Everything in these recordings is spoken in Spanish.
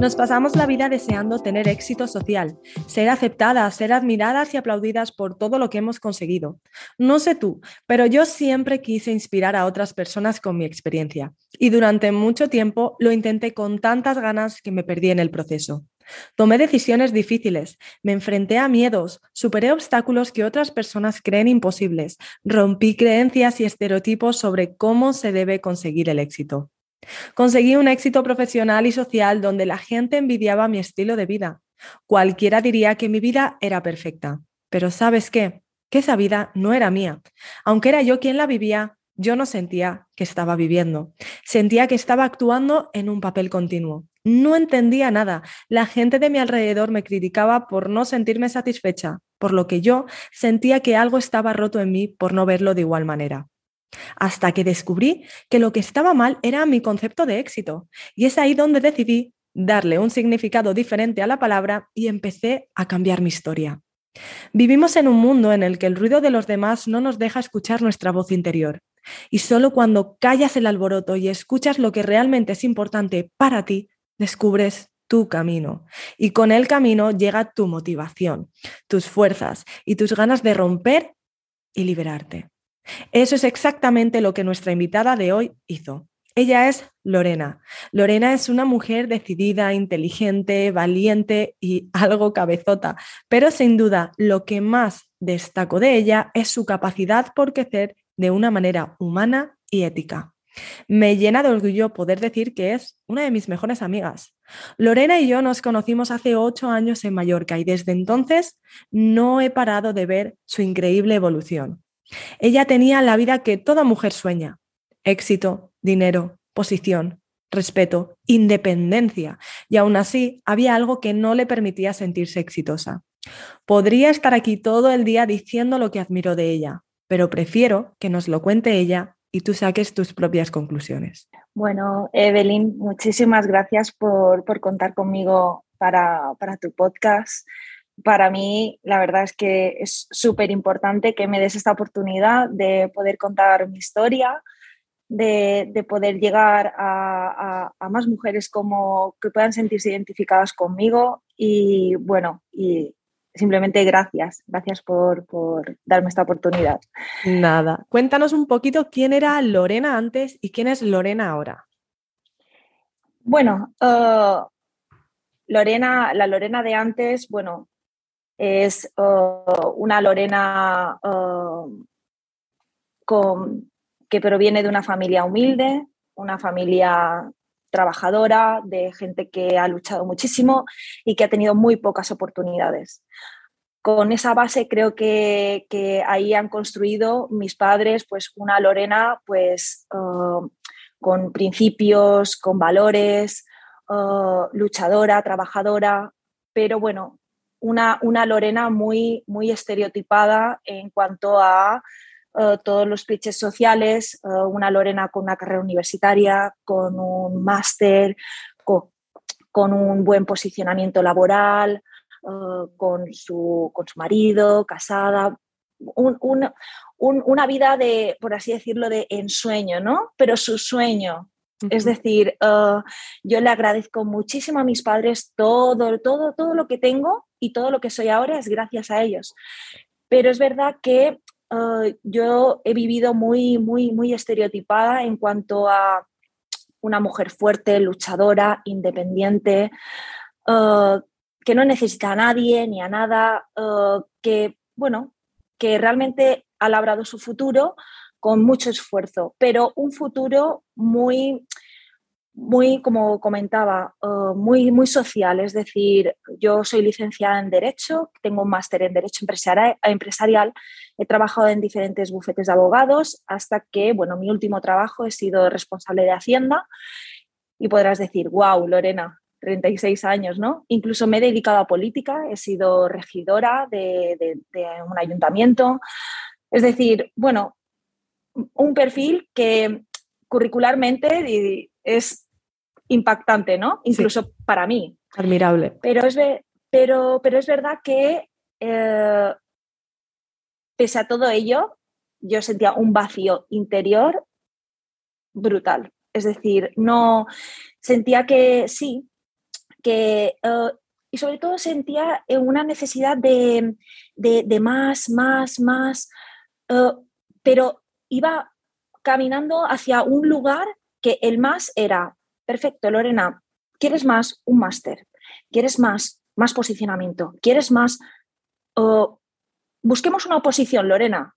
Nos pasamos la vida deseando tener éxito social, ser aceptadas, ser admiradas y aplaudidas por todo lo que hemos conseguido. No sé tú, pero yo siempre quise inspirar a otras personas con mi experiencia y durante mucho tiempo lo intenté con tantas ganas que me perdí en el proceso. Tomé decisiones difíciles, me enfrenté a miedos, superé obstáculos que otras personas creen imposibles, rompí creencias y estereotipos sobre cómo se debe conseguir el éxito. Conseguí un éxito profesional y social donde la gente envidiaba mi estilo de vida. Cualquiera diría que mi vida era perfecta. Pero ¿sabes qué? Que esa vida no era mía. Aunque era yo quien la vivía, yo no sentía que estaba viviendo. Sentía que estaba actuando en un papel continuo. No entendía nada. La gente de mi alrededor me criticaba por no sentirme satisfecha, por lo que yo sentía que algo estaba roto en mí por no verlo de igual manera hasta que descubrí que lo que estaba mal era mi concepto de éxito. Y es ahí donde decidí darle un significado diferente a la palabra y empecé a cambiar mi historia. Vivimos en un mundo en el que el ruido de los demás no nos deja escuchar nuestra voz interior. Y solo cuando callas el alboroto y escuchas lo que realmente es importante para ti, descubres tu camino. Y con el camino llega tu motivación, tus fuerzas y tus ganas de romper y liberarte. Eso es exactamente lo que nuestra invitada de hoy hizo. Ella es Lorena. Lorena es una mujer decidida, inteligente, valiente y algo cabezota, pero sin duda lo que más destaco de ella es su capacidad por crecer de una manera humana y ética. Me llena de orgullo poder decir que es una de mis mejores amigas. Lorena y yo nos conocimos hace ocho años en Mallorca y desde entonces no he parado de ver su increíble evolución. Ella tenía la vida que toda mujer sueña. Éxito, dinero, posición, respeto, independencia. Y aún así había algo que no le permitía sentirse exitosa. Podría estar aquí todo el día diciendo lo que admiro de ella, pero prefiero que nos lo cuente ella y tú saques tus propias conclusiones. Bueno, Evelyn, muchísimas gracias por, contar conmigo para, para tu podcast para mí la verdad es que es súper importante que me des esta oportunidad de poder contar mi historia, de, poder llegar a, más mujeres como que puedan sentirse identificadas conmigo y bueno, y simplemente gracias, gracias por, darme esta oportunidad. Nada, cuéntanos un poquito quién era Lorena antes y quién es Lorena ahora. Bueno, uh, Lorena, la Lorena de antes, bueno, es uh, una Lorena uh, que proviene de una familia humilde, una familia trabajadora, de gente que ha luchado muchísimo y que ha tenido muy pocas oportunidades. Con esa base creo que, ahí han construido mis padres pues una Lorena pues uh, con principios, con valores, luchadora, trabajadora, pero bueno, una, una Lorena muy, muy estereotipada en cuanto a eh, todos los clichés sociales, eh, una Lorena con una carrera universitaria, con un máster, con, un buen posicionamiento laboral, eh, con, su, con, su, marido, casada, una vida de, por así decirlo, de ensueño, ¿no? Pero su sueño es decir, yo le agradezco muchísimo a mis padres todo, todo, todo lo que tengo y todo lo que soy ahora es gracias a ellos. Pero es verdad que uh, yo he vivido muy, muy, muy estereotipada en cuanto a una mujer fuerte, luchadora, independiente, uh, que no necesita a nadie ni a nada, que, bueno, que realmente ha labrado su futuro con mucho esfuerzo, pero un futuro muy, muy, como comentaba, uh, muy, muy social. Es decir, yo soy licenciada en Derecho, tengo un máster en Derecho Empresarial, he trabajado en diferentes bufetes de abogados hasta que, bueno, mi último trabajo he sido responsable de Hacienda y podrás decir, wow, Lorena, 36 años, ¿no? Incluso me he dedicado a política, he sido regidora de un ayuntamiento. Es decir, bueno, un perfil que curricularmente es impactante, ¿no? Incluso para mí. Admirable. Pero es, pero, pero es verdad que eh, pese a todo ello, yo sentía un vacío interior brutal. Es decir, no sentía que sí, que eh, y sobre todo sentía una necesidad de, más, más, más, eh, pero iba caminando hacia un lugar que el más era, perfecto, Lorena, ¿quieres más? Un máster. ¿Quieres más? Más posicionamiento. ¿Quieres más? busquemos una oposición, Lorena.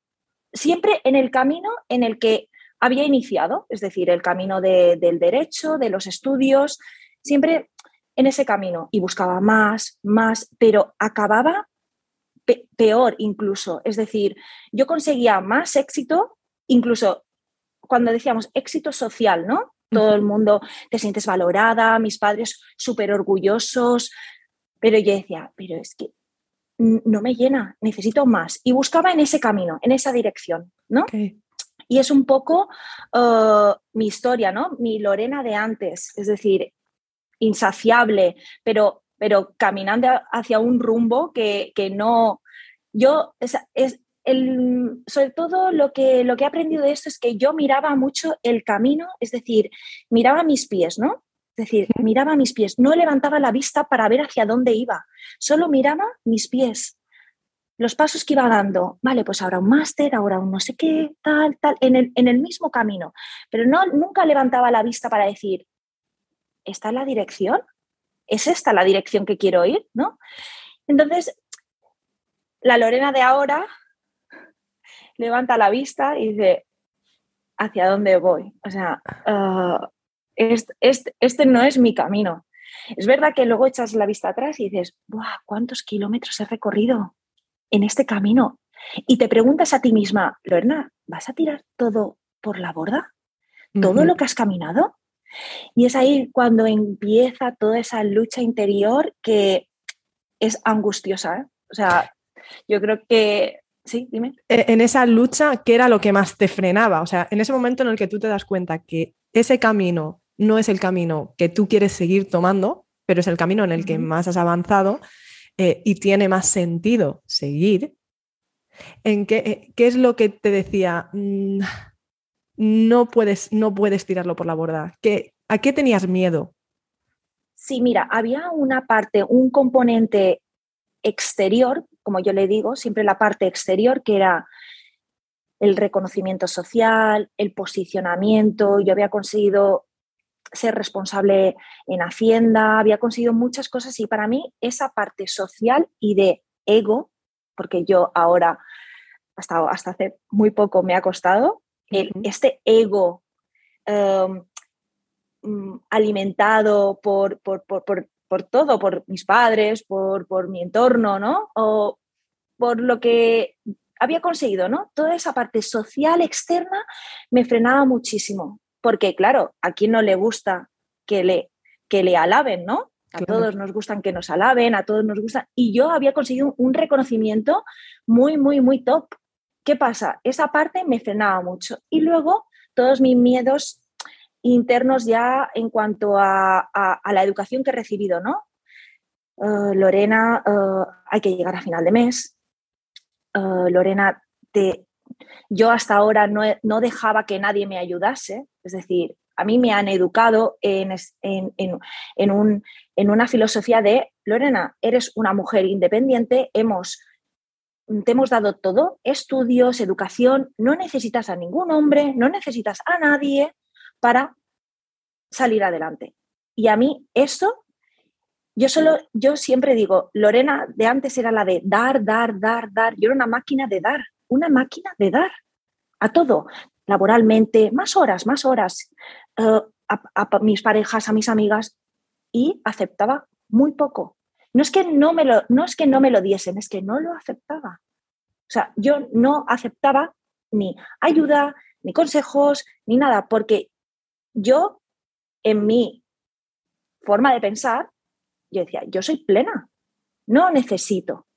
Siempre en el camino en el que había iniciado, es decir, el camino del derecho, de los estudios, siempre en ese camino y buscaba más, más, pero acababa peor incluso. Es decir, yo conseguía más éxito incluso cuando decíamos éxito social, ¿no? Todo el mundo te sientes valorada, mis padres súper orgullosos, pero yo decía, pero es que no me llena, necesito más. Y buscaba en ese camino, en esa dirección, ¿no? Y es un poco uh, mi historia, ¿no? Mi Lorena de antes, es decir, insaciable, pero, pero caminando hacia un rumbo que, no... Yo, es, sobre todo lo que, lo que he aprendido de esto es que yo miraba mucho el camino, es decir, miraba mis pies, ¿no? Es decir, miraba mis pies, no levantaba la vista para ver hacia dónde iba, solo miraba mis pies, los pasos que iba dando. Vale, pues ahora un máster, ahora un no sé qué, tal, tal, en el, en el mismo camino. Pero no, nunca levantaba la vista para decir, ¿esta es la dirección? ¿Es esta la dirección que quiero ir? ¿no? Entonces, la Lorena de ahora levanta la vista y dice, ¿hacia dónde voy? O sea, ah, este, no es mi camino. Es verdad que luego echas la vista atrás y dices, ¿cuántos kilómetros he recorrido en este camino? Y te preguntas a ti misma, Lorena, ¿vas a tirar todo por la borda? ¿Todo lo que has caminado? Y es ahí cuando empieza toda esa lucha interior que es angustiosa. ¿eh? O sea, yo creo que Sí, dime. E, en esa lucha, ¿qué era lo que más te frenaba? O sea, en ese momento en el que tú te das cuenta que ese camino no es el camino que tú quieres seguir tomando, pero es el camino en el que más has avanzado eh, y tiene más sentido seguir, ¿en qué, eh, qué es lo que te decía? Mm, no, puedes, no puedes tirarlo por la borda. ¿Qué, ¿A qué tenías miedo? Sí, mira, había una parte, un componente exterior, como yo le digo, siempre la parte exterior, que era el reconocimiento social, el posicionamiento. Yo había conseguido ser responsable en Hacienda, había conseguido muchas cosas y para mí esa parte social y de ego, porque yo ahora, hasta, hasta hace muy poco me ha costado, este ego em, mm, alimentado por, por, por todo, por mis padres, por, por mi entorno, ¿no? O por lo que había conseguido, ¿no? Toda esa parte social externa me frenaba muchísimo, porque claro, a quién no le gusta que le, que le alaben, ¿no? A todos nos gustan que nos alaben, a todos nos gusta. Y yo había conseguido un reconocimiento muy, muy, muy top. ¿Qué pasa? Esa parte me frenaba mucho. Y luego todos mis miedos internos ya en cuanto a, la educación que he recibido, ¿no? Eh, Lorena, eh, hay que llegar a final de mes. Eh, Lorena, yo hasta ahora no, dejaba que nadie me ayudase, es decir, a mí me han educado en, en, una filosofía de, Lorena, eres una mujer independiente, hemos, te hemos dado todo, estudios, educación, no necesitas a ningún hombre, no necesitas a nadie, para salir adelante. Y a mí eso yo solo, yo siempre digo, Lorena de antes era la de dar, dar, dar, dar. Yo era una máquina de dar, una máquina de dar a todo, laboralmente, más horas, más horas, eh, a, mis parejas, a mis amigas, y aceptaba muy poco. No es, que no, me lo, no es que no me lo diesen, es que no lo aceptaba. O sea, yo no aceptaba ni ayuda, ni consejos, ni nada, porque yo, en mi forma de pensar, yo decía, yo soy plena, no necesito.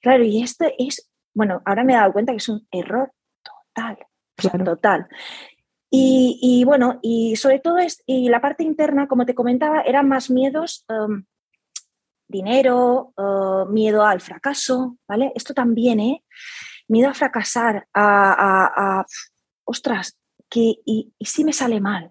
Claro, y esto es, bueno, ahora me he dado cuenta que es un error total, total. Y, bueno, y sobre todo es, y la parte interna, como te comentaba, eran más miedos, um, dinero, uh, miedo al fracaso, ¿vale? Esto también, ¿eh? Miedo a fracasar, a, ostras, que, y, y si me sale mal,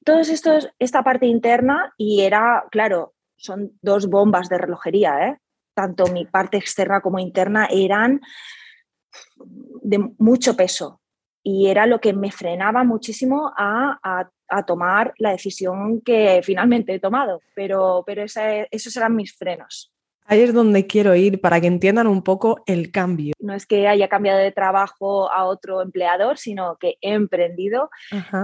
¿no? todo esto, esta parte interna y era, claro, son dos bombas de relojería, ¿eh? tanto mi parte externa como interna eran de mucho peso y era lo que me frenaba muchísimo a, tomar la decisión que finalmente he tomado, pero, pero esos eran mis frenos. Ahí es donde quiero ir para que entiendan un poco el cambio. No es que haya cambiado de trabajo a otro empleador, sino que he emprendido.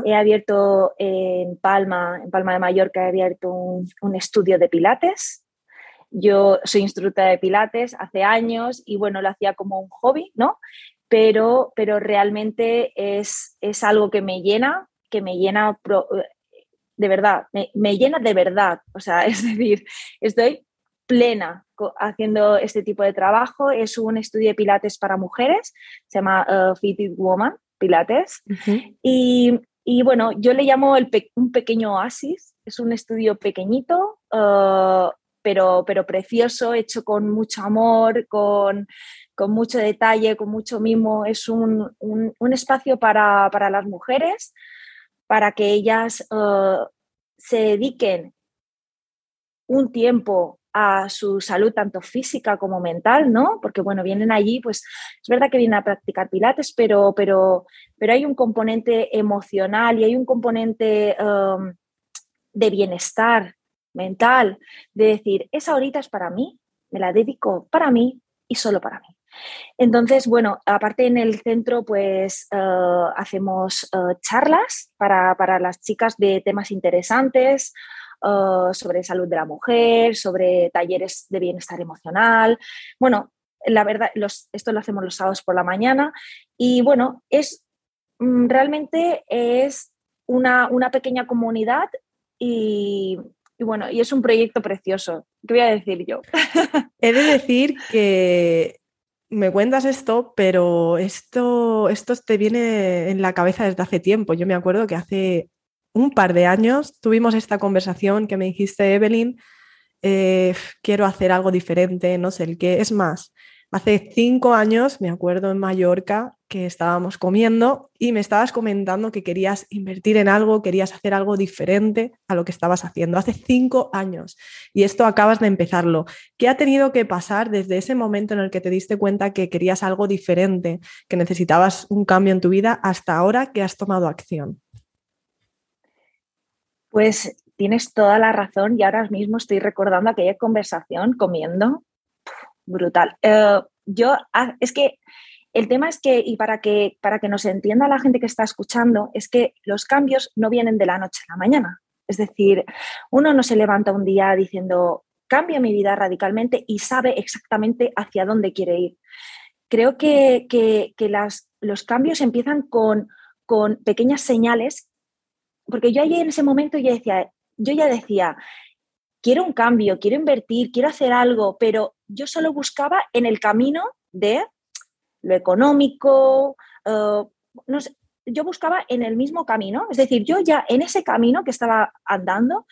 He abierto en Palma, en Palma de Mallorca, he abierto un, estudio de pilates. Yo soy instructora de pilates hace años y bueno, lo hacía como un hobby, ¿no? Pero, pero realmente es, es algo que me llena, que me llena de verdad, me, me, llena de verdad. O sea, es decir, estoy plena haciendo este tipo de trabajo. Es un estudio de pilates para mujeres, se llama uh, Fitted Woman Pilates. y, y, bueno, yo le llamo el un pequeño oasis. Es un estudio pequeñito, uh, pero, pero precioso, hecho con mucho amor, con, con mucho detalle, con mucho mimo. Es un, un, un espacio para, para, las mujeres, para que ellas uh, se dediquen un tiempo a su salud tanto física como mental, ¿no? Porque, bueno, vienen allí, pues es verdad que vienen a practicar pilates, pero, pero, pero hay un componente emocional y hay un componente um, de bienestar mental, de decir, esa horita es para mí, me la dedico para mí y solo para mí. Entonces, bueno, aparte en el centro, pues uh, hacemos uh, charlas para, para, las chicas de temas interesantes, Uh, sobre salud de la mujer, sobre talleres de bienestar emocional. Bueno, la verdad, esto lo hacemos los sábados por la mañana y bueno, es mm, realmente es una, pequeña comunidad y, bueno, y es un proyecto precioso. ¿Qué voy a decir yo? He de decir que me cuentas esto, pero esto, esto te viene en la cabeza desde hace tiempo. Yo me acuerdo que hace un par de años tuvimos esta conversación que me dijiste, Evelyn, eh, quiero hacer algo diferente, no sé el qué. Es más, hace cinco años, me acuerdo en Mallorca, que estábamos comiendo y me estabas comentando que querías invertir en algo, querías hacer algo diferente a lo que estabas haciendo. Hace cinco años y esto acabas de empezarlo. ¿Qué ha tenido que pasar desde ese momento en el que te diste cuenta que querías algo diferente, que necesitabas un cambio en tu vida, hasta ahora que has tomado acción? Pues tienes toda la razón y ahora mismo estoy recordando aquella conversación comiendo. Brutal. Eh, yo, ah, es que el tema es que, y para que, para que nos entienda la gente que está escuchando, es que los cambios no vienen de la noche a la mañana. Es decir, uno no se levanta un día diciendo, cambia mi vida radicalmente y sabe exactamente hacia dónde quiere ir. Creo que, las, los cambios empiezan con, con pequeñas señales porque yo allí en ese momento ya decía, yo ya decía, quiero un cambio, quiero invertir, quiero hacer algo, pero yo solo buscaba en el camino de lo económico, eh, no yo buscaba en el mismo camino, es decir, yo ya en ese camino que estaba andando,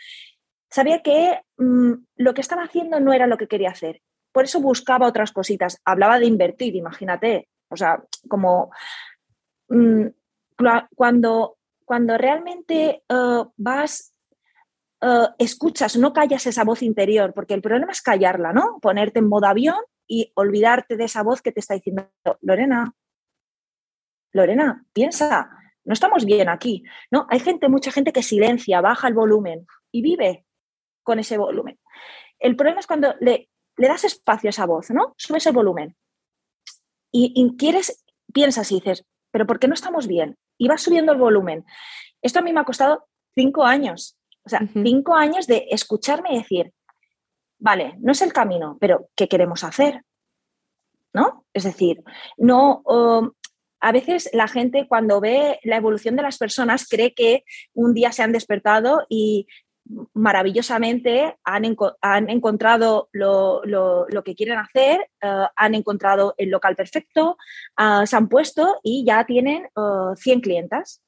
sabía que mm, lo que estaba haciendo no era lo que quería hacer. Por eso buscaba otras cositas. Hablaba de invertir, imagínate. O sea, como mm, cuando cuando realmente eh, vas, eh, escuchas, no callas esa voz interior, porque el problema es callarla, ¿no? Ponerte en modo avión y olvidarte de esa voz que te está diciendo, Lorena, Lorena, piensa, no estamos bien aquí, ¿no? Hay gente, mucha gente que silencia, baja el volumen y vive con ese volumen. el problema es cuando le, das espacio a esa voz, ¿no? Subes el volumen. Y, quieres, piensas y dices, pero ¿por qué no estamos bien? Y vas subiendo el volumen. Esto a mí me ha costado cinco años. O sea, cinco años de escucharme y decir, vale, no es el camino, pero ¿qué queremos hacer? ¿No? Es decir, no, a veces la gente cuando ve la evolución de las personas cree que un día se han despertado y maravillosamente han, encontrado lo, que quieren hacer, eh, han encontrado el local perfecto, ah, se han puesto y ya tienen 100 eh, clientas.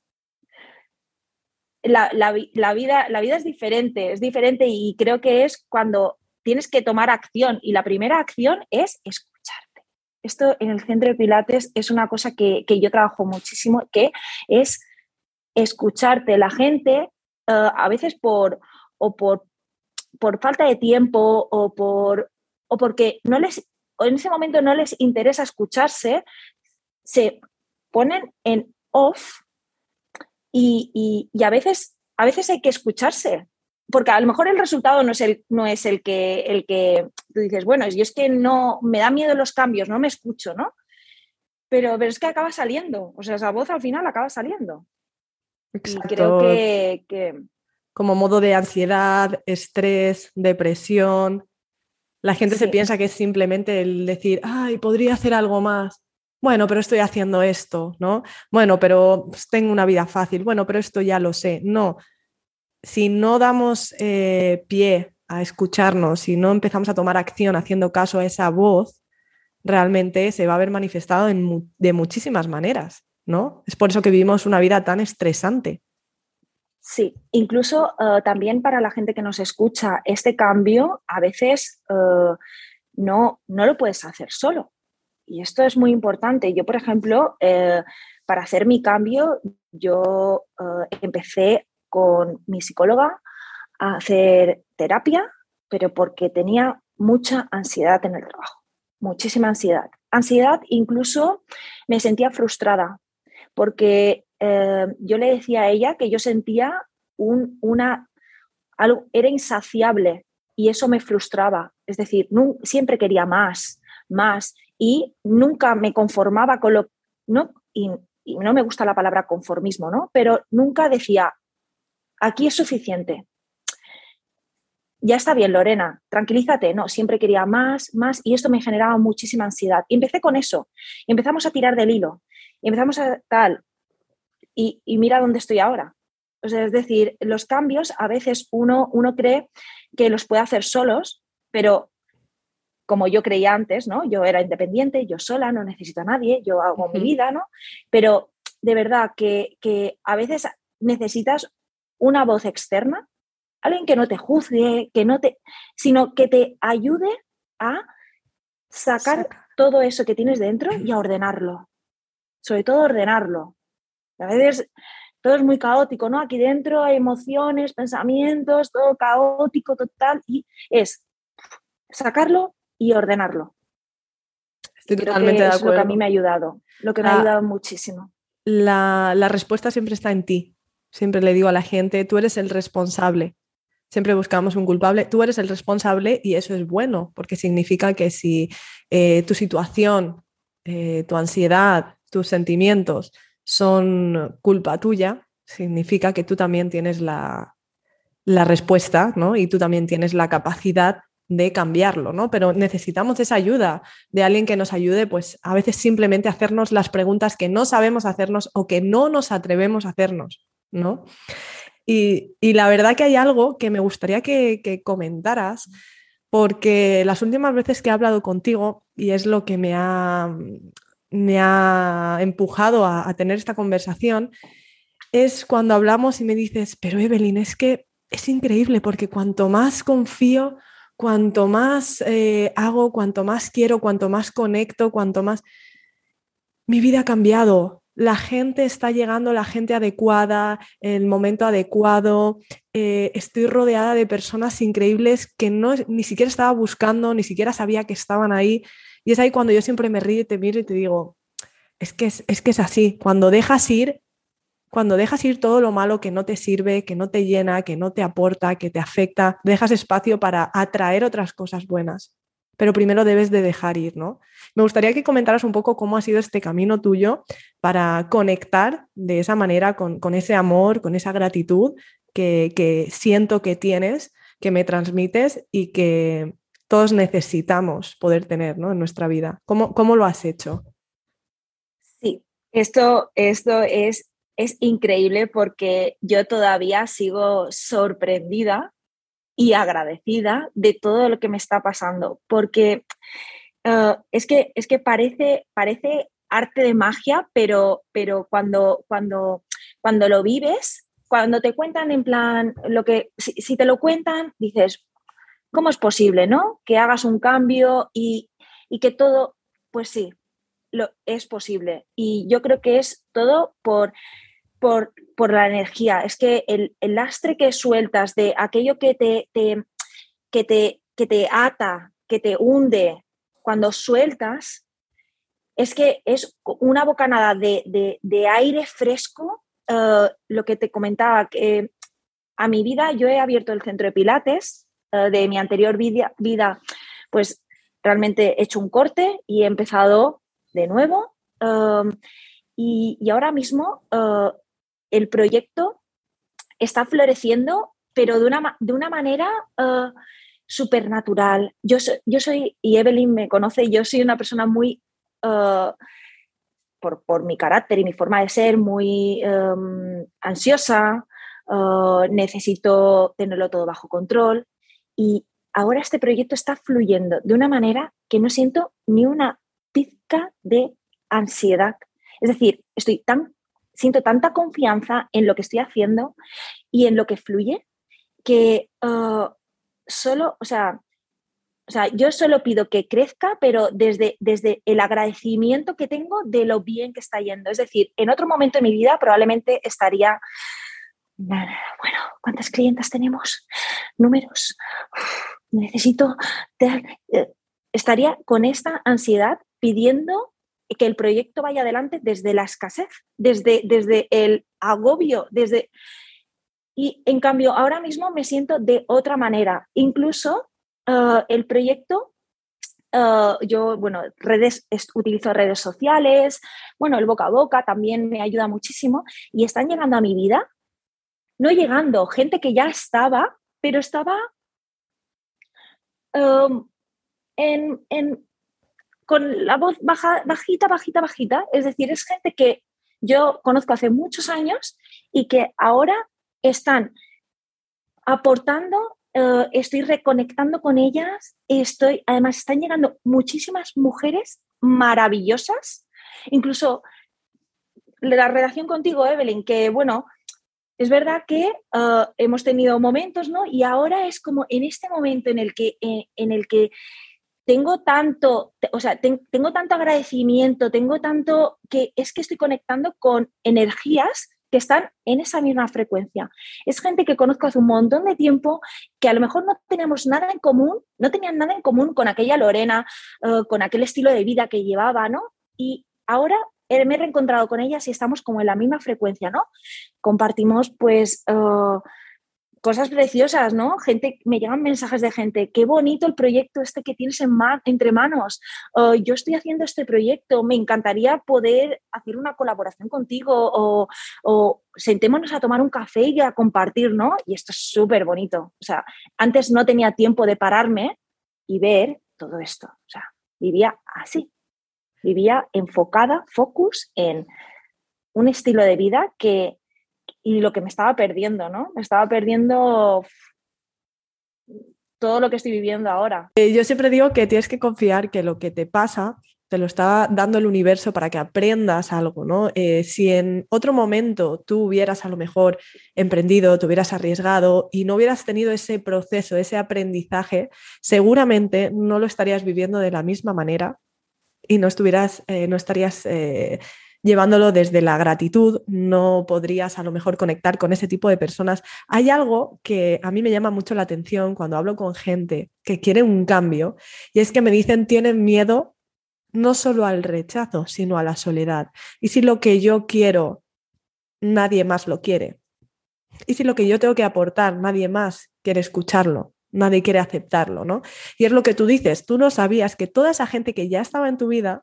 La, vida, la vida es diferente, es diferente y creo que es cuando tienes que tomar acción y la primera acción es escuchar esto en el centro de Pilates es una cosa que, yo trabajo muchísimo, que es escucharte. La gente, eh, a veces por, o por, por falta de tiempo o, por, o porque no les, en ese momento no les interesa escucharse, se ponen en off y, y a, veces, a veces hay que escucharse porque a lo mejor el resultado no es el, no es el que, el que tú dices, bueno, yo es que no, me da miedo los cambios, no me escucho, ¿no? Pero, pero es que acaba saliendo, o sea, esa voz al final acaba saliendo. Exacto. creo que, Como modo de ansiedad, estrés, depresión. La gente se piensa que es simplemente el decir, ay, podría hacer algo más. Bueno, pero estoy haciendo esto, ¿no? Bueno, pero pues, tengo una vida fácil. Bueno, pero esto ya lo sé. No, si no damos eh, pie a escucharnos, si no empezamos a tomar acción haciendo caso a esa voz, realmente se va a ver manifestado de muchísimas maneras, ¿no? Es por eso que vivimos una vida tan estresante. Sí, incluso eh, también para la gente que nos escucha, este cambio a veces eh, no, no lo puedes hacer solo. Y esto es muy importante. Yo, por ejemplo, para hacer mi cambio, yo empecé con mi psicóloga a hacer terapia, pero porque tenía mucha ansiedad en el trabajo, muchísima ansiedad. Ansiedad, incluso me sentía frustrada, porque eh, yo le decía a ella que yo sentía un, una, algo, era insaciable y eso me frustraba. Es decir, siempre quería más, más y nunca me conformaba con lo... No, y, y no me gusta la palabra conformismo, ¿no? Pero nunca decía, aquí es suficiente. Ya está bien, Lorena, tranquilízate. No, siempre quería más, más, y esto me generaba muchísima ansiedad. Y empecé con eso. empezamos a tirar del hilo. Y empezamos a tal. Y, mira dónde estoy ahora. O sea, es decir, los cambios a veces uno, uno cree que los puede hacer solos, pero como yo creía antes, ¿no? Yo era independiente, yo sola, no necesito a nadie, yo hago mi vida, ¿no? Pero de verdad que, que a veces necesitas una voz externa, alguien que no te juzgue, que no te, sino que te ayude a sacar todo eso que tienes dentro y a ordenarlo. Sobre todo ordenarlo. A veces todo es muy caótico, ¿no? Aquí dentro hay emociones, pensamientos, todo caótico, total, y es sacarlo y ordenarlo. Estoy totalmente de acuerdo. Es lo que a mí me ha ayudado, lo que me ha ayudado muchísimo. La, la respuesta siempre está en ti. Siempre le digo a la gente, tú eres el responsable. Siempre buscamos un culpable, tú eres el responsable y eso es bueno, porque significa que si eh, tu situación, eh, tu ansiedad, tus sentimientos son culpa tuya, significa que tú también tienes la, la respuesta, ¿no? Y tú también tienes la capacidad de cambiarlo, ¿no? Pero necesitamos esa ayuda de alguien que nos ayude, pues a veces simplemente hacernos las preguntas que no sabemos hacernos o que no nos atrevemos a hacernos. ¿no? Y, la verdad que hay algo que me gustaría que, comentaras, porque las últimas veces que he hablado contigo, y es lo que me ha, me ha empujado a, tener esta conversación, es cuando hablamos y me dices, pero Evelyn, es que es increíble porque cuanto más confío, cuanto más eh, hago, cuanto más quiero, cuanto más conecto, cuanto más... Mi vida ha cambiado, la gente está llegando, la gente adecuada, el momento adecuado. Eh, estoy rodeada de personas increíbles que no, ni siquiera estaba buscando, ni siquiera sabía que estaban ahí. Y es ahí cuando yo siempre me río y te miro y te digo, es que es, que es así. Cuando dejas ir, cuando dejas ir todo lo malo que no te sirve, que no te llena, que no te aporta, que te afecta, dejas espacio para atraer otras cosas buenas. Pero primero debes de dejar ir, ¿no? Me gustaría que comentaras un poco cómo ha sido este camino tuyo para conectar de esa manera con, ese amor, con esa gratitud que, siento que tienes, que me transmites y que todos necesitamos poder tener en nuestra vida. ¿Cómo, ¿Cómo, lo has hecho? Sí, esto, esto es, es increíble porque yo todavía sigo sorprendida y agradecida de todo lo que me está pasando, porque eh, es, que, es que parece, parece arte de magia, pero, pero cuando, cuando, cuando lo vives, cuando te cuentan en plan, lo que, si, te lo cuentan, dices, ¿cómo es posible, no? Que hagas un cambio y, que todo, pues sí, lo, es posible. Y yo creo que es todo por, por, la energía. Es que el, lastre que sueltas de aquello que te, que te, que te ata, que te hunde, cuando sueltas, es que es una bocanada de, de, aire fresco, eh, lo que te comentaba, que a mi vida yo he abierto el centro de Pilates eh, de mi anterior vida, pues realmente he hecho un corte y he empezado de nuevo. Um, y, ahora mismo uh, el proyecto está floreciendo, pero de una, de una manera uh, supernatural. Yo, yo soy, y Evelyn me conoce, yo soy una persona muy, uh, por, mi carácter y mi forma de ser, muy um, ansiosa, necesito tenerlo todo bajo control. Y ahora este proyecto está fluyendo de una manera que no siento ni una pizca de ansiedad. Es decir, estoy tan, siento tanta confianza en lo que estoy haciendo y en lo que fluye que uh, solo, o sea, o sea, yo solo pido que crezca, pero desde, desde el agradecimiento que tengo de lo bien que está yendo. Es decir, en otro momento de mi vida probablemente estaría, bueno, ¿cuántas clientas tenemos? Números. necesito... Eh, estaría con esta ansiedad pidiendo que el proyecto vaya adelante desde la escasez, desde, desde el agobio, desde... Y en cambio, ahora mismo me siento de otra manera. Incluso eh, el proyecto, eh, yo, bueno, redes, utilizo redes sociales, bueno, el boca a boca también me ayuda muchísimo y están llegando a mi vida, no llegando, gente que ya estaba, pero estaba en, con la voz baja, bajita, bajita, bajita. Es decir, es gente que yo conozco hace muchos años y que ahora están aportando, eh, estoy reconectando con ellas, estoy, además están llegando muchísimas mujeres maravillosas, incluso la relación contigo, Evelyn, que bueno, es verdad que eh, hemos tenido momentos, ¿no? Y ahora es como en este momento en el que, eh, en el que tengo tanto, o sea, tengo tanto agradecimiento, tengo tanto que es que estoy conectando con energías que están en esa misma frecuencia. Es gente que conozco hace un montón de tiempo, que a lo mejor no tenemos nada en común, no tenían nada en común con aquella Lorena, eh, con aquel estilo de vida que llevaba, ¿no? Y ahora me he reencontrado con ellas y estamos como en la misma frecuencia, ¿no? Compartimos pues eh, cosas preciosas, ¿no? Gente, me llegan mensajes de gente, qué bonito el proyecto este que tienes en entre manos. yo estoy haciendo este proyecto, me encantaría poder hacer una colaboración contigo o sentémonos a tomar un café y a compartir, ¿no? Y esto es súper bonito. O sea, antes no tenía tiempo de pararme y ver todo esto. O sea, vivía así. Vivía enfocada, focus en un estilo de vida que y lo que me estaba perdiendo, ¿no? Me estaba perdiendo todo lo que estoy viviendo ahora. Eh, yo siempre digo que tienes que confiar que lo que te pasa te lo está dando el universo para que aprendas algo, ¿no? Eh, si en otro momento tú hubieras a lo mejor emprendido, te hubieras arriesgado y no hubieras tenido ese proceso, ese aprendizaje, seguramente no lo estarías viviendo de la misma manera y no estuvieras, eh, no estarías llevándolo desde la gratitud, no podrías a lo mejor conectar con ese tipo de personas. Hay algo que a mí me llama mucho la atención cuando hablo con gente que quiere un cambio y es que me dicen tienen miedo no solo al rechazo, sino a la soledad. Y si lo que yo quiero nadie más lo quiere. Y si lo que yo tengo que aportar, nadie más quiere escucharlo, nadie quiere aceptarlo, ¿no? Y es lo que tú dices, tú no sabías que toda esa gente que ya estaba en tu vida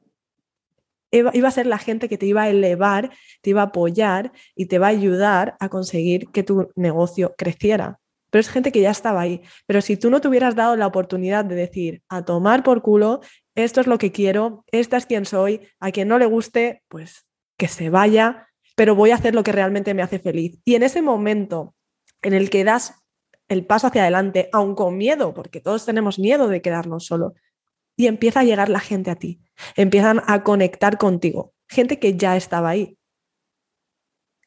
iba a ser la gente que te iba a elevar, te iba a apoyar y te va a ayudar a conseguir que tu negocio creciera. Pero es gente que ya estaba ahí. Pero si tú no te hubieras dado la oportunidad de decir, a tomar por culo, esto es lo que quiero, esta es quien soy, a quien no le guste, pues que se vaya, pero voy a hacer lo que realmente me hace feliz. Y en ese momento en el que das el paso hacia adelante, aun con miedo, porque todos tenemos miedo de quedarnos solos, y empieza a llegar la gente a ti, empiezan a conectar contigo, gente que ya estaba ahí.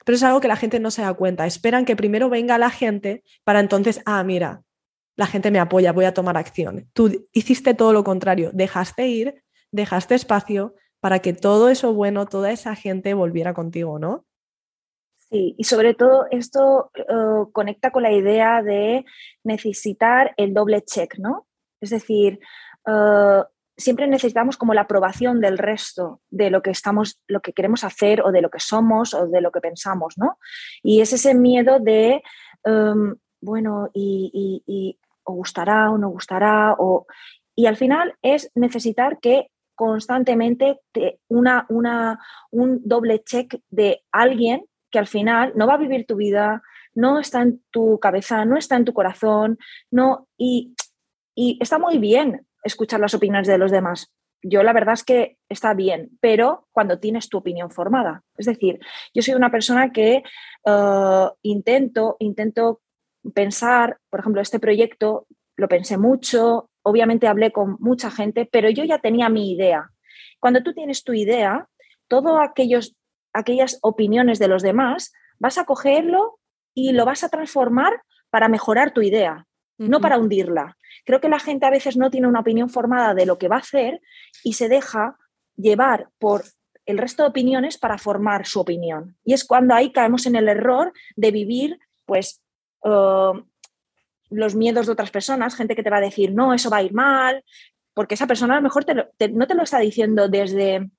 Pero es algo que la gente no se da cuenta, esperan que primero venga la gente para entonces, ah, mira, la gente me apoya, voy a tomar acción. Tú hiciste todo lo contrario, dejaste ir, dejaste espacio para que todo eso bueno, toda esa gente volviera contigo, ¿no? Sí, y sobre todo esto eh, conecta con la idea de necesitar el doble check, ¿no? Es decir, eh, siempre necesitamos como la aprobación del resto de lo que estamos, lo que queremos hacer o de lo que somos o de lo que pensamos, ¿no? Y es ese miedo de, em, bueno, y, o gustará o no gustará, o, y al final es necesitar que constantemente te, una, una, un doble check de alguien que al final no va a vivir tu vida, no está en tu cabeza, no está en tu corazón, no, y, y está muy bien escuchar las opiniones de los demás. Yo la verdad es que está bien, pero cuando tienes tu opinión formada. Es decir, yo soy una persona que eh, intento, intento pensar, por ejemplo, este proyecto lo pensé mucho, obviamente hablé con mucha gente, pero yo ya tenía mi idea. Cuando tú tienes tu idea, todas aquellas opiniones de los demás, vas a cogerlo y lo vas a transformar para mejorar tu idea, no para hundirla. Creo que la gente a veces no tiene una opinión formada de lo que va a hacer y se deja llevar por el resto de opiniones para formar su opinión. Y es cuando ahí caemos en el error de vivir, pues, uh, los miedos de otras personas, gente que te va a decir, no, eso va a ir mal, porque esa persona a lo mejor no te lo está diciendo desde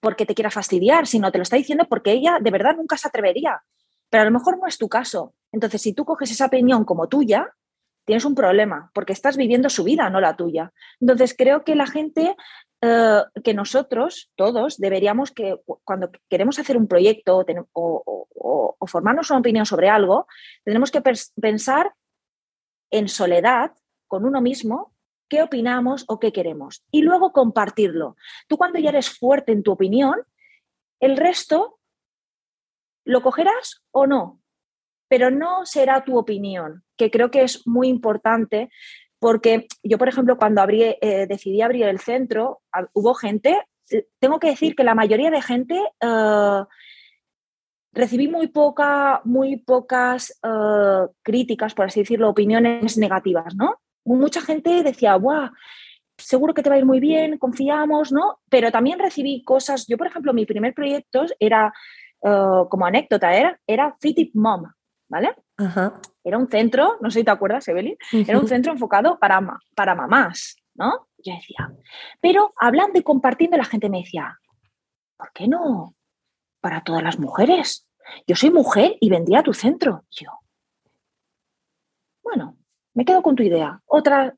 porque te quiera fastidiar, sino te lo está diciendo porque ella de verdad nunca se atrevería. Pero a lo mejor no es tu caso. Entonces, si tú coges esa opinión como tuya, tienes un problema, porque estás viviendo su vida, no la tuya. Entonces, creo que la gente, eh, que nosotros, todos, deberíamos que cuando queremos hacer un proyecto o, formarnos una opinión sobre algo, tenemos que pensar en soledad con uno mismo qué opinamos o qué queremos y luego compartirlo. Tú cuando ya eres fuerte en tu opinión, el resto lo cogerás o no, pero no será tu opinión, que creo que es muy importante porque yo, por ejemplo, cuando eh, decidí abrir el centro, hubo gente, eh, tengo que decir que la mayoría de gente eh, recibí muy, poca, muy pocas críticas, por así decirlo, opiniones negativas, ¿no? Mucha gente decía, guau, seguro que te va a ir muy bien, confiamos, ¿no? Pero también recibí cosas, yo, por ejemplo, mi primer proyecto era, como anécdota, era, era Fitip Mom, ¿vale? Era un centro, no sé si te acuerdas, Evelyn, era un centro enfocado para, para mamás, ¿no? Yo decía, pero hablando y compartiendo, la gente me decía, ¿por qué no para todas las mujeres? Yo soy mujer y vendría a tu centro. Yo, bueno, me quedo con tu idea. Otra,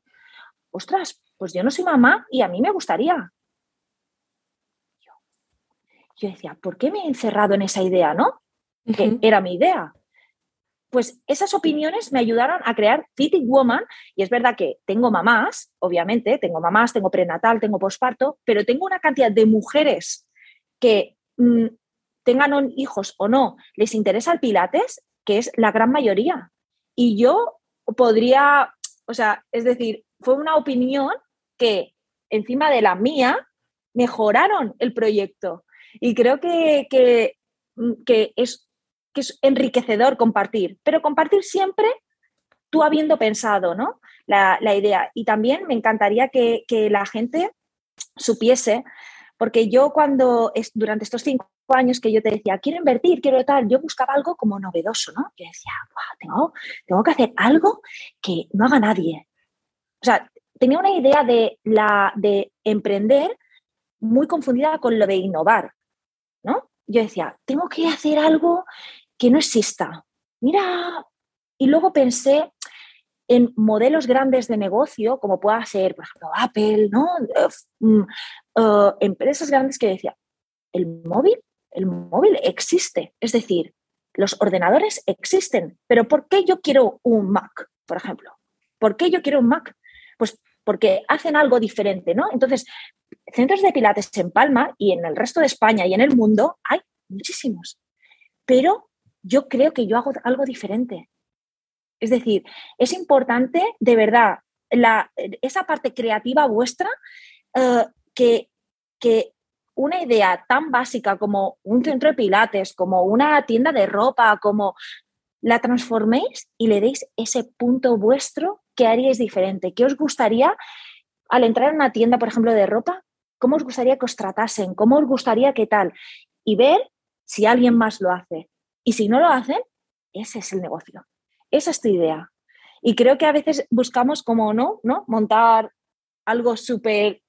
ostras, pues yo no soy mamá y a mí me gustaría. Yo, yo decía, ¿por qué me he encerrado en esa idea, no? Que era mi idea pues esas opiniones me ayudaron a crear Fitting Woman y es verdad que tengo mamás, obviamente, tengo mamás, tengo prenatal, tengo posparto, pero tengo una cantidad de mujeres que mm, tengan hijos o no, les interesa el pilates, que es la gran mayoría. Y yo podría, o sea, es decir, fue una opinión que encima de la mía mejoraron el proyecto. Y creo que, que, que es que es enriquecedor compartir, pero compartir siempre tú habiendo pensado ¿no? la, idea. Y también me encantaría que, la gente supiese, porque yo cuando, durante estos cinco años que yo te decía, quiero invertir, quiero tal, yo buscaba algo como novedoso, ¿no? Yo decía, tengo, tengo que hacer algo que no haga nadie. O sea, tenía una idea de, la, de emprender muy confundida con lo de innovar, ¿no? yo decía, tengo que hacer algo que no exista. Mira, y luego pensé en modelos grandes de negocio, como pueda ser, por ejemplo, Apple, ¿no? Mm, eh, empresas grandes que decía, el móvil, el móvil existe. Es decir, los ordenadores existen, pero ¿por qué yo quiero un Mac, por ejemplo? ¿Por qué yo quiero un Mac? Pues porque hacen algo diferente, ¿no? Entonces, centros de pilates en Palma y en el resto de España y en el mundo hay muchísimos, pero yo creo que yo hago algo diferente. Es decir, es importante de verdad la, esa parte creativa vuestra eh, que, que una idea tan básica como un centro de pilates, como una tienda de ropa, como la transforméis y le deis ese punto vuestro que haríais diferente. ¿Qué os gustaría al entrar en una tienda, por ejemplo, de ropa? ¿Cómo os gustaría que os tratasen? ¿Cómo os gustaría que tal? Y ver si alguien más lo hace. Y si no lo hacen, ese es el negocio. Esa es tu idea. Y creo que a veces buscamos como, ¿no? ¿no? Montar algo súper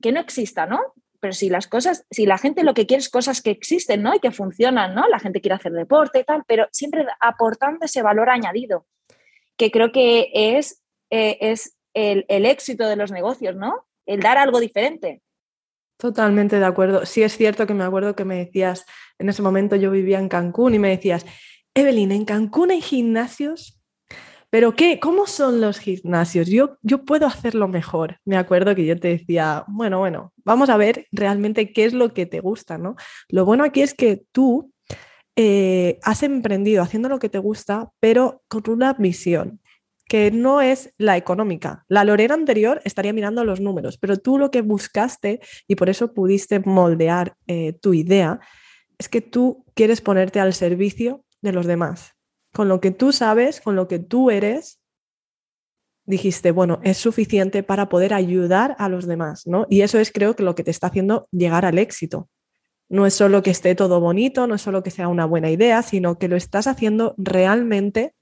que no exista, ¿no? Pero si las cosas, si la gente lo que quiere es cosas que existen, ¿no? Y que funcionan, ¿no? La gente quiere hacer deporte y tal, pero siempre aportando ese valor añadido, que creo que es, eh, es el, el, éxito de los negocios, ¿no? El dar algo diferente. Totalmente de acuerdo. Sí es cierto que me acuerdo que me decías, en ese momento yo vivía en Cancún y me decías, Evelyn, en Cancún hay gimnasios pero ¿qué? ¿Cómo son los gimnasios? Yo, yo puedo hacerlo mejor. Me acuerdo que yo te decía, bueno, bueno, vamos a ver realmente qué es lo que te gusta, ¿no? Lo bueno aquí es que tú eh, has emprendido haciendo lo que te gusta, pero con una visión que no es la económica. La Lorena anterior estaría mirando los números, pero tú lo que buscaste y por eso pudiste moldear eh, tu idea es que tú quieres ponerte al servicio de los demás con lo que tú sabes, con lo que tú eres, dijiste, bueno, es suficiente para poder ayudar a los demás, ¿no? Y eso es creo que lo que te está haciendo llegar al éxito. No es solo que esté todo bonito, no es solo que sea una buena idea, sino que lo estás haciendo realmente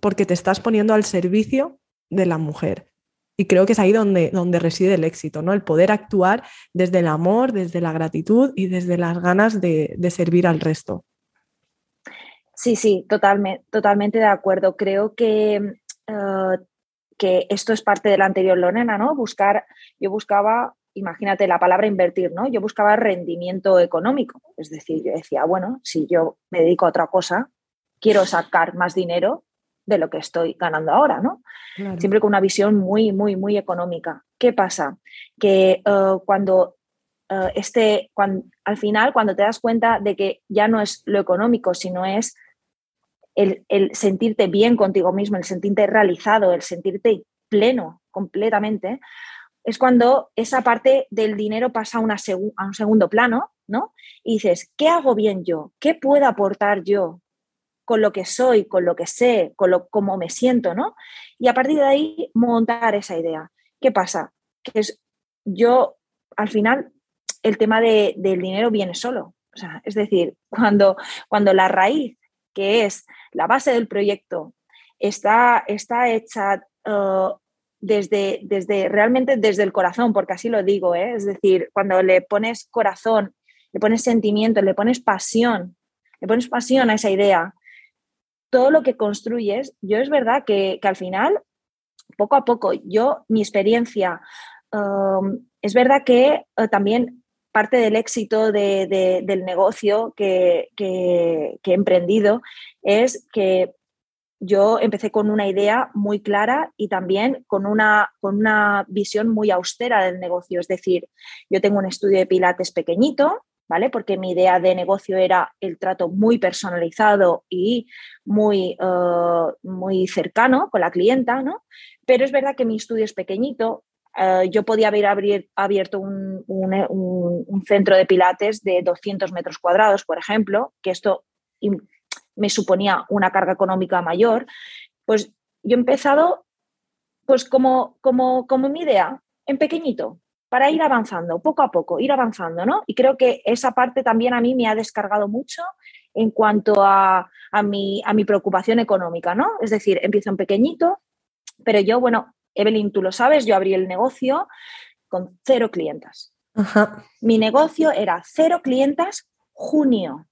porque te estás poniendo al servicio de la mujer. Y creo que es ahí donde, donde reside el éxito, ¿no? El poder actuar desde el amor, desde la gratitud y desde las ganas de, de servir al resto. Sí, sí, totalmente, totalmente de acuerdo. Creo que, eh, que esto es parte de la anterior Lorena, ¿no? Buscar, yo buscaba, imagínate la palabra invertir, ¿no? Yo buscaba rendimiento económico. Es decir, yo decía, bueno, si yo me dedico a otra cosa, quiero sacar más dinero de lo que estoy ganando ahora, ¿no? Siempre con una visión muy, muy, muy económica. ¿Qué pasa? Que eh, cuando eh, este, cuando, al final, cuando te das cuenta de que ya no es lo económico, sino es el, sentirte bien contigo mismo, el sentirte realizado, el sentirte pleno completamente, es cuando esa parte del dinero pasa a, un segundo plano, ¿no? Y dices, ¿qué hago bien yo? ¿Qué puedo aportar yo con lo que soy, con lo que sé, con lo cómo me siento, ¿no? Y a partir de ahí montar esa idea. ¿Qué pasa? Que es, yo al final el tema de, del dinero viene solo. O sea, es decir, cuando, cuando la raíz que es la base del proyecto, está, está hecha uh, desde, desde, realmente desde el corazón, porque así lo digo, ¿eh? es decir, cuando le pones corazón, le pones sentimiento, le pones pasión, le pones pasión a esa idea, todo lo que construyes, yo es verdad que, al final, poco a poco, yo, mi experiencia, um, es verdad que uh, también parte del éxito del negocio que, he emprendido es que yo empecé con una idea muy clara y también con una, con una visión muy austera del negocio. Es decir, yo tengo un estudio de pilates pequeñito, ¿vale? Porque mi idea de negocio era el trato muy personalizado y muy, eh, muy cercano con la clienta, ¿no? Pero es verdad que mi estudio es pequeñito, eh, yo podía haber abierto un, centro de pilates de 200 metros cuadrados, por ejemplo, que esto me suponía una carga económica mayor, pues yo he empezado pues como, como, como mi idea, en pequeñito, para ir avanzando, poco a poco, ir avanzando, ¿no? Y creo que esa parte también a mí me ha descargado mucho en cuanto a, a, mi, a mi preocupación económica, ¿no? Es decir, empiezo en pequeñito, pero yo, bueno, Evelyn, tú lo sabes, yo abrí el negocio con cero clientas. Mi negocio era cero clientas junio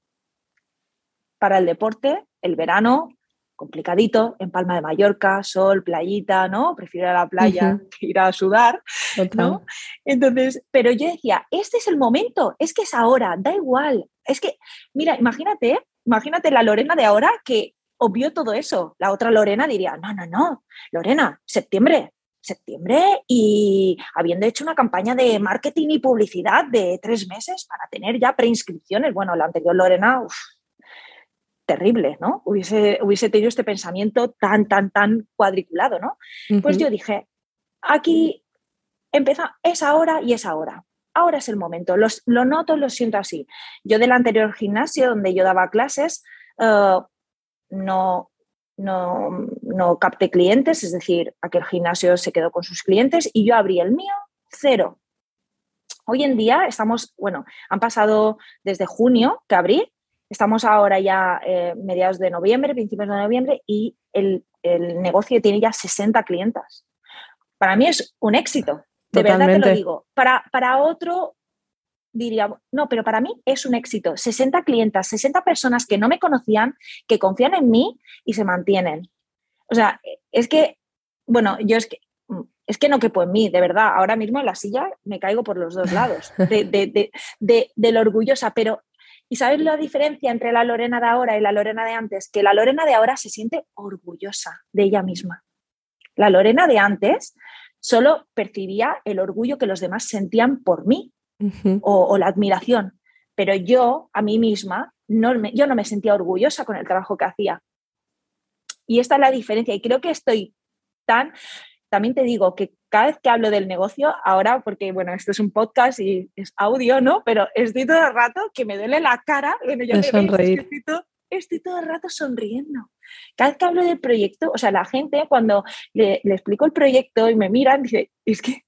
para el deporte, el verano, complicadito, en Palma de Mallorca, sol, playita, ¿no? Prefiero ir a la playa que ir a sudar, ¿no? Entonces, pero yo decía, este es el momento, es que es ahora, da igual. Es que, mira, imagínate, imagínate la Lorena de ahora que obvió todo eso. La otra Lorena diría, no, no, no, Lorena, septiembre, septiembre y habiendo hecho una campaña de marketing y publicidad de tres meses para tener ya preinscripciones. Bueno, la anterior Lorena, terrible, ¿no? Hubiese, hubiese tenido este pensamiento tan, tan, tan cuadriculado, ¿no? Pues yo dije, aquí empieza, es ahora y es ahora. Ahora es el momento. Los, lo noto, lo siento así. Yo del anterior gimnasio donde yo daba clases, eh, no, no, no capté clientes, es decir, aquel gimnasio se quedó con sus clientes y yo abrí el mío cero. Hoy en día estamos, bueno, han pasado desde junio que abrí Estamos ahora ya eh, mediados de noviembre, principios de noviembre, y el, negocio tiene ya 60 clientas. Para mí es un éxito, de verdad te lo digo. Para, para otro diría, no, pero para mí es un éxito. 60 clientas, 60 personas que no me conocían, que confían en mí y se mantienen. O sea, es que, bueno, yo es que, es que no quepo en mí, de verdad. Ahora mismo en la silla me caigo por los dos lados de, de, de, de lo orgullosa, pero ¿Y sabes la diferencia entre la Lorena de ahora y la Lorena de antes? Que la Lorena de ahora se siente orgullosa de ella misma. La Lorena de antes solo percibía el orgullo que los demás sentían por mí o, la admiración. Pero yo, a mí misma, no yo no me sentía orgullosa con el trabajo que hacía. Y esta es la diferencia. Y creo que estoy tan también te digo que cada vez que hablo del negocio, ahora, porque bueno, esto es un podcast y es audio, ¿no? Pero estoy todo el rato que me duele la cara. Bueno, yo me estoy, todo, el rato sonriendo. Cada vez que hablo del proyecto, o sea, la gente cuando le, explico el proyecto y me miran, dice, es que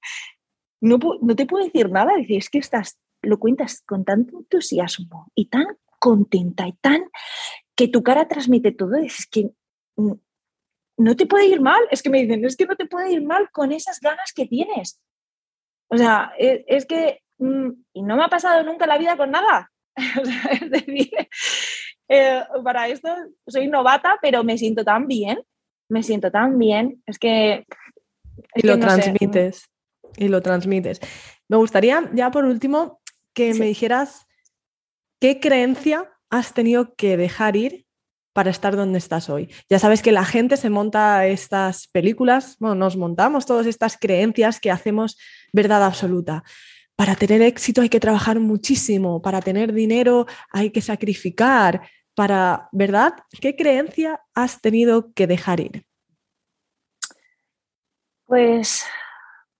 no, no te puedo decir nada, es que estás, lo cuentas con tanto entusiasmo y tan contenta y tan que tu cara transmite todo, es que mm, no te puede ir mal. Es que me dicen, es que no te puede ir mal con esas ganas que tienes. O sea, e, es, que, mm, y no me ha pasado nunca la vida con nada. es decir, eh, para esto soy novata, pero me siento tan bien, me siento tan bien. Es que... y lo transmites, y lo transmites. Me gustaría, ya por último, que me dijeras qué creencia has tenido que dejar ir para estar donde estás hoy. Ya sabes que la gente se monta estas películas, bueno, nos montamos todas estas creencias que hacemos verdad absoluta. Para tener éxito hay que trabajar muchísimo, para tener dinero hay que sacrificar, para, ¿verdad? ¿Qué creencia has tenido que dejar ir? Pues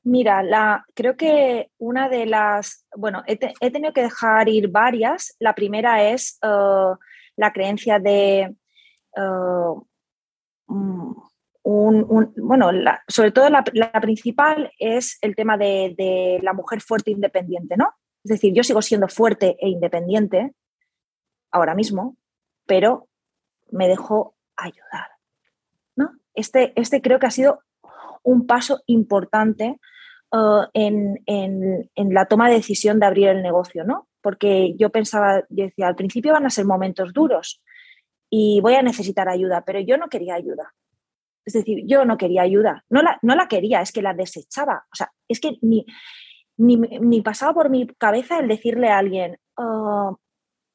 mira, creo que una de las, bueno, he, tenido que dejar ir varias. La primera es uh, la creencia de eh, mm, un, bueno, sobre todo la, principal es el tema de, la mujer fuerte e independiente, ¿no? Es decir, yo sigo siendo fuerte e independiente ahora mismo, pero me dejo ayudar, ¿no? Este, este creo que ha sido un paso importante eh, en, en, la toma de decisión de abrir el negocio, ¿no? Porque yo pensaba, yo decía, al principio van a ser momentos duros, y voy a necesitar ayuda, pero yo no quería ayuda. Es decir, yo no quería ayuda, no la, no la quería, es que la desechaba. O sea, es que ni, ni, pasaba por mi cabeza el decirle a alguien, oh,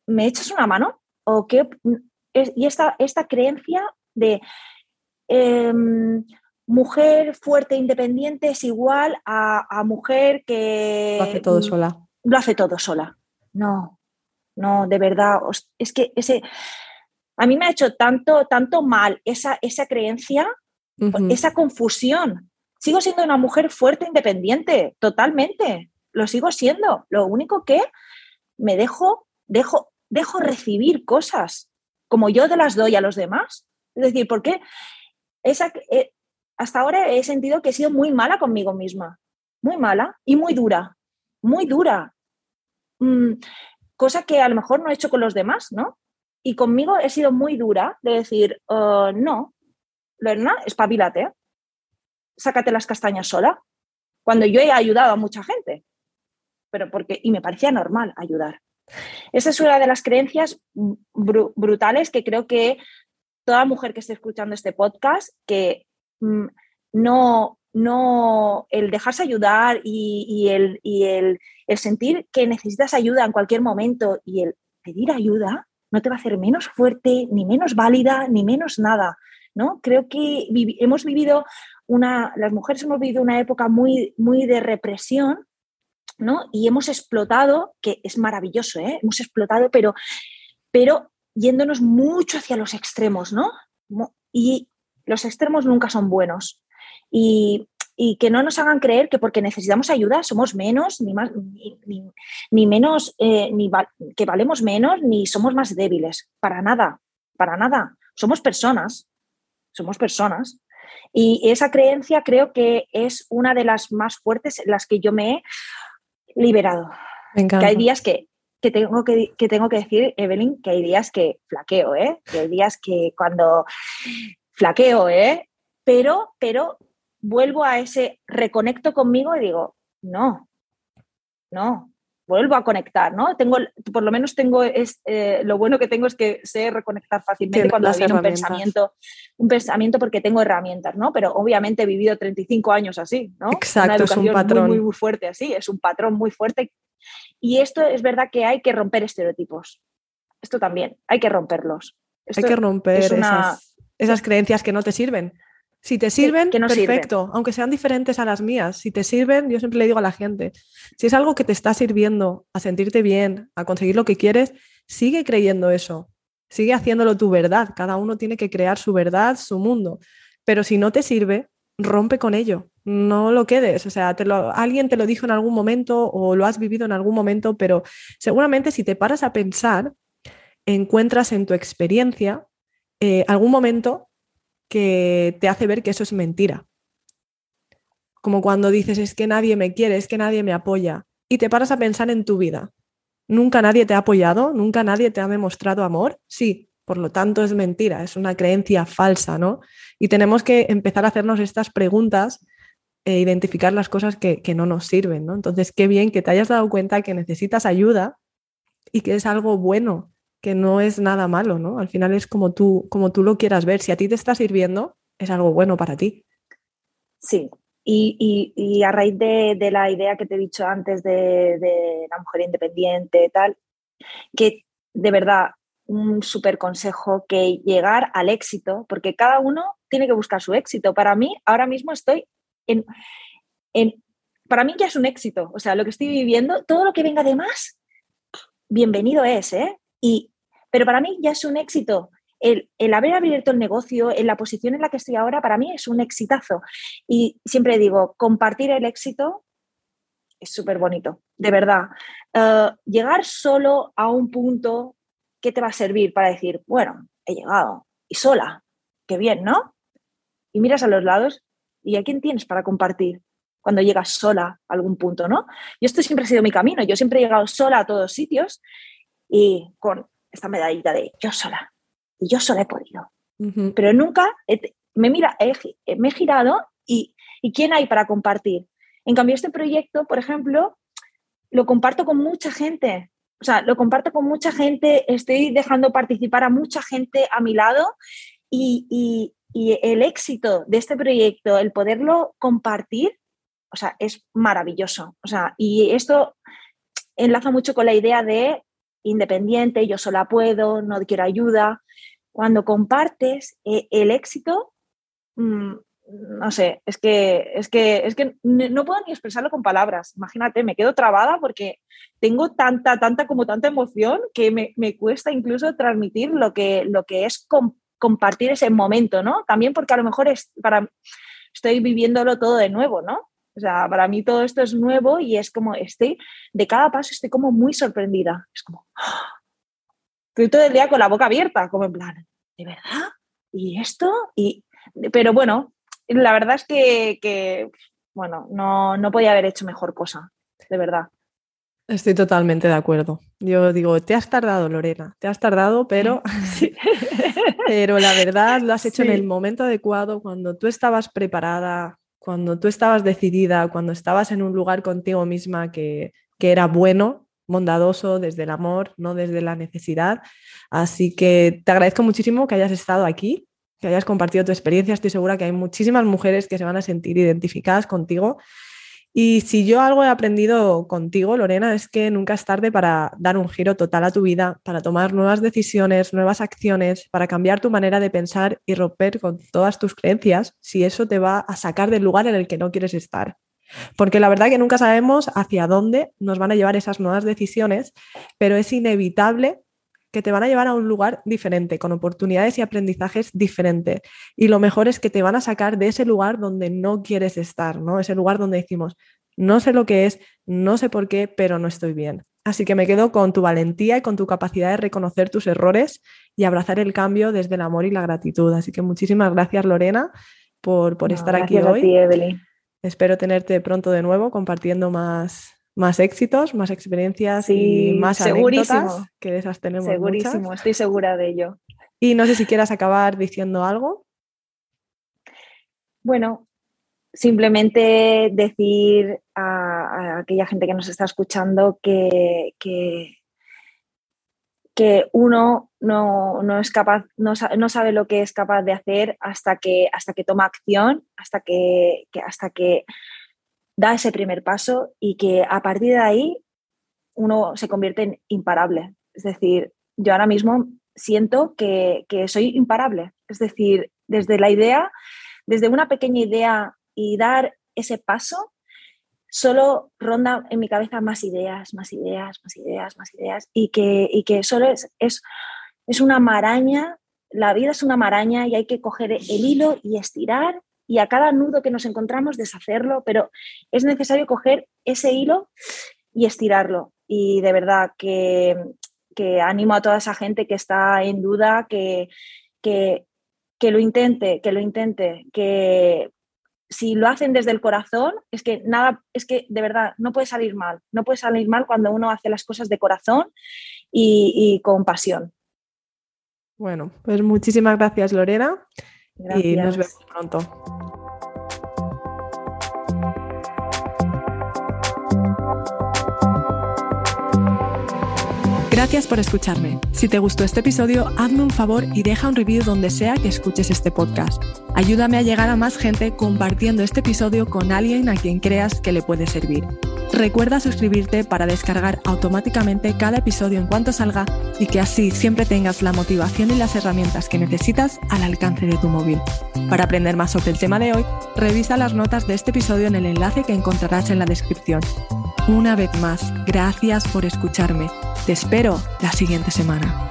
¿me echas una mano? ¿O qué? Y esta, esta creencia de em, mujer fuerte e independiente es igual a, a, mujer que... Lo hace todo sola. Lo hace todo sola. No, no, de verdad. Es que ese, a mí me ha hecho tanto, tanto mal esa, esa creencia, esa confusión. Sigo siendo una mujer fuerte, independiente, totalmente. Lo sigo siendo. Lo único que me dejo, dejo, dejo recibir cosas como yo te las doy a los demás. Es decir, porque esa, eh, hasta ahora he sentido que he sido muy mala conmigo misma, muy mala y muy dura, muy dura. Mm, cosa que a lo mejor no he hecho con los demás, ¿no? Y conmigo he sido muy dura de decir, oh, no, Lorena, espabilate, sácate las castañas sola. Cuando yo he ayudado a mucha gente, pero porque, y me parecía normal ayudar. Esa es una de las creencias brutales que creo que toda mujer que esté escuchando este podcast, que no, no, el dejarse ayudar y, el, el, el sentir que necesitas ayuda en cualquier momento y el pedir ayuda no te va a hacer menos fuerte, ni menos válida, ni menos nada. ¿no? Creo que hemos vivido una, las mujeres hemos vivido una época muy, muy de represión, ¿no? Y hemos explotado, que es maravilloso, ¿eh? Hemos explotado, pero, pero yéndonos mucho hacia los extremos, ¿no? Y los extremos nunca son buenos. Y, que no nos hagan creer que porque necesitamos ayuda somos menos, ni, más, ni, menos, eh, ni que valemos menos, ni somos más débiles. Para nada, para nada. Somos personas, somos personas. Y esa creencia creo que es una de las más fuertes en las que yo me he liberado. que hay días que, tengo que, tengo que decir, Evelyn, que hay días que flaqueo, ¿eh? Que hay días que cuando flaqueo, ¿eh? Pero, pero vuelvo a ese reconecto conmigo y digo, no, no, vuelvo a conectar, ¿no? Tengo, por lo menos tengo, es, eh, lo bueno que tengo es que sé reconectar fácilmente cuando viene un pensamiento, un pensamiento porque tengo herramientas, ¿no? Pero obviamente he vivido 35 años así, ¿no? Exacto, es un patrón. Muy, muy, fuerte así, es un patrón muy fuerte. Y esto es verdad que hay que romper estereotipos. Esto también, hay que romperlos. hay que romper esas, esas creencias que no te sirven. Si te sirven, perfecto, aunque sean diferentes a las mías. Si te sirven, yo siempre le digo a la gente, si es algo que te está sirviendo a sentirte bien, a conseguir lo que quieres, sigue creyendo eso, sigue haciéndolo tu verdad. Cada uno tiene que crear su verdad, su mundo. Pero si no te sirve, rompe con ello, no lo quedes. O sea, alguien te lo dijo en algún momento o lo has vivido en algún momento, pero seguramente si te paras a pensar, encuentras en tu experiencia eh, algún momento que te hace ver que eso es mentira. Como cuando dices, es que nadie me quiere, es que nadie me apoya. Y te paras a pensar en tu vida. ¿Nunca nadie te ha apoyado? ¿Nunca nadie te ha demostrado amor? Sí, por lo tanto es mentira, es una creencia falsa, ¿no? Y tenemos que empezar a hacernos estas preguntas e identificar las cosas que, que no nos sirven, ¿no? Entonces, qué bien que te hayas dado cuenta que necesitas ayuda y que es algo bueno que no es nada malo, ¿no? Al final es como tú, como tú lo quieras ver. Si a ti te está sirviendo, es algo bueno para ti. Sí, y, a raíz de, la idea que te he dicho antes de, la mujer independiente, tal, que de verdad un súper consejo que llegar al éxito, porque cada uno tiene que buscar su éxito. Para mí, ahora mismo estoy en, en, para mí ya es un éxito. O sea, lo que estoy viviendo, todo lo que venga de más, bienvenido es, ¿eh? Y, pero para mí ya es un éxito. El, haber abierto el negocio en la posición en la que estoy ahora, para mí es un exitazo. Y siempre digo, compartir el éxito es súper bonito, de verdad. Eh, llegar solo a un punto que te va a servir para decir, bueno, he llegado y sola, qué bien, ¿no? Y miras a los lados y a quién tienes para compartir cuando llegas sola a algún punto, ¿no? Y esto siempre ha sido mi camino, yo siempre he llegado sola a todos sitios y con esta medallita de yo sola. Y yo sola he podido. Pero nunca me, mira, me he girado y, y ¿quién hay para compartir? En cambio, este proyecto, por ejemplo, lo comparto con mucha gente. O sea, lo comparto con mucha gente, estoy dejando participar a mucha gente a mi lado y, y, y el éxito de este proyecto, el poderlo compartir, o sea, es maravilloso. O sea, y esto enlaza mucho con la idea de independiente, yo sola puedo, no quiero ayuda. Cuando compartes eh, el éxito, mm, no sé, es que, es que, es que no puedo ni expresarlo con palabras. Imagínate, me quedo trabada porque tengo tanta, tanta, como tanta emoción que me, cuesta incluso transmitir lo que, lo que es compartir ese momento, ¿no? También porque a lo mejor es para, estoy viviéndolo todo de nuevo, ¿no? O sea, para mí todo esto es nuevo y es como, estoy, de cada paso estoy como muy sorprendida. Es como, ¡ah! estoy todo el día con la boca abierta, como en plan, ¿de verdad? ¿Y esto? Y, pero bueno, la verdad es que, bueno, no, no podía haber hecho mejor cosa, de verdad. Estoy totalmente de acuerdo. Yo digo, te has tardado, Lorena, te has tardado, pero, pero la verdad lo has hecho en el momento adecuado, cuando tú estabas preparada, cuando tú estabas decidida, cuando estabas en un lugar contigo misma que, era bueno bondadoso, desde el amor, no desde la necesidad. Así que te agradezco muchísimo que hayas estado aquí, que hayas compartido tu experiencia. Estoy segura que hay muchísimas mujeres que se van a sentir identificadas contigo y si yo algo he aprendido contigo, Lorena, es que nunca es tarde para dar un giro total a tu vida, para tomar nuevas decisiones, nuevas acciones, para cambiar tu manera de pensar y romper con todas tus creencias, si eso te va a sacar del lugar en el que no quieres estar. Porque la verdad que nunca sabemos hacia dónde nos van a llevar esas nuevas decisiones, pero es inevitable que te van a llevar a un lugar diferente, con oportunidades y aprendizajes diferentes. Y lo mejor es que te van a sacar de ese lugar donde no quieres estar, ¿no? Ese lugar donde decimos, no sé lo que es, no sé por qué, pero no estoy bien. Así que me quedo con tu valentía y con tu capacidad de reconocer tus errores y abrazar el cambio desde el amor y la gratitud. Así que muchísimas gracias, Lorena, por, por estar aquí hoy. Espero tenerte pronto de nuevo compartiendo más, más éxitos, más experiencias y más anécdotas, que de esas tenemos Segurísimo, estoy segura de ello. Y no sé si quieras acabar diciendo algo. Bueno, simplemente decir a, aquella gente que nos está escuchando que, que, uno no, es capaz, no, sabe lo que es capaz de hacer hasta que, hasta que toma acción, hasta que, hasta que da ese primer paso y que a partir de ahí uno se convierte en imparable. Es decir, yo ahora mismo siento que, soy imparable. Es decir, desde la idea, desde una pequeña idea y dar ese paso, solo ronda en mi cabeza más ideas, más ideas, más ideas, más ideas, y que, y que solo es, es, es una maraña, la vida es una maraña y hay que coger el hilo y estirar y a cada nudo que nos encontramos deshacerlo, pero es necesario coger ese hilo y estirarlo. Y de verdad que, animo a toda esa gente que está en duda, que, que, lo intente, que lo intente, que si lo hacen desde el corazón, es que nada, es que de verdad no puede salir mal, no puede salir mal cuando uno hace las cosas de corazón y, y con pasión. Bueno, pues muchísimas gracias Lorena y nos vemos pronto. Gracias por escucharme. Si te gustó este episodio, hazme un favor y deja un review donde sea que escuches este podcast. Ayúdame a llegar a más gente compartiendo este episodio con alguien a quien creas que le puede servir. Recuerda suscribirte para descargar automáticamente cada episodio en cuanto salga y que así siempre tengas la motivación y las herramientas que necesitas al alcance de tu móvil. Para aprender más sobre el tema de hoy, revisa las notas de este episodio en el enlace que encontrarás en la descripción. Una vez más, gracias por escucharme. Te espero la siguiente semana.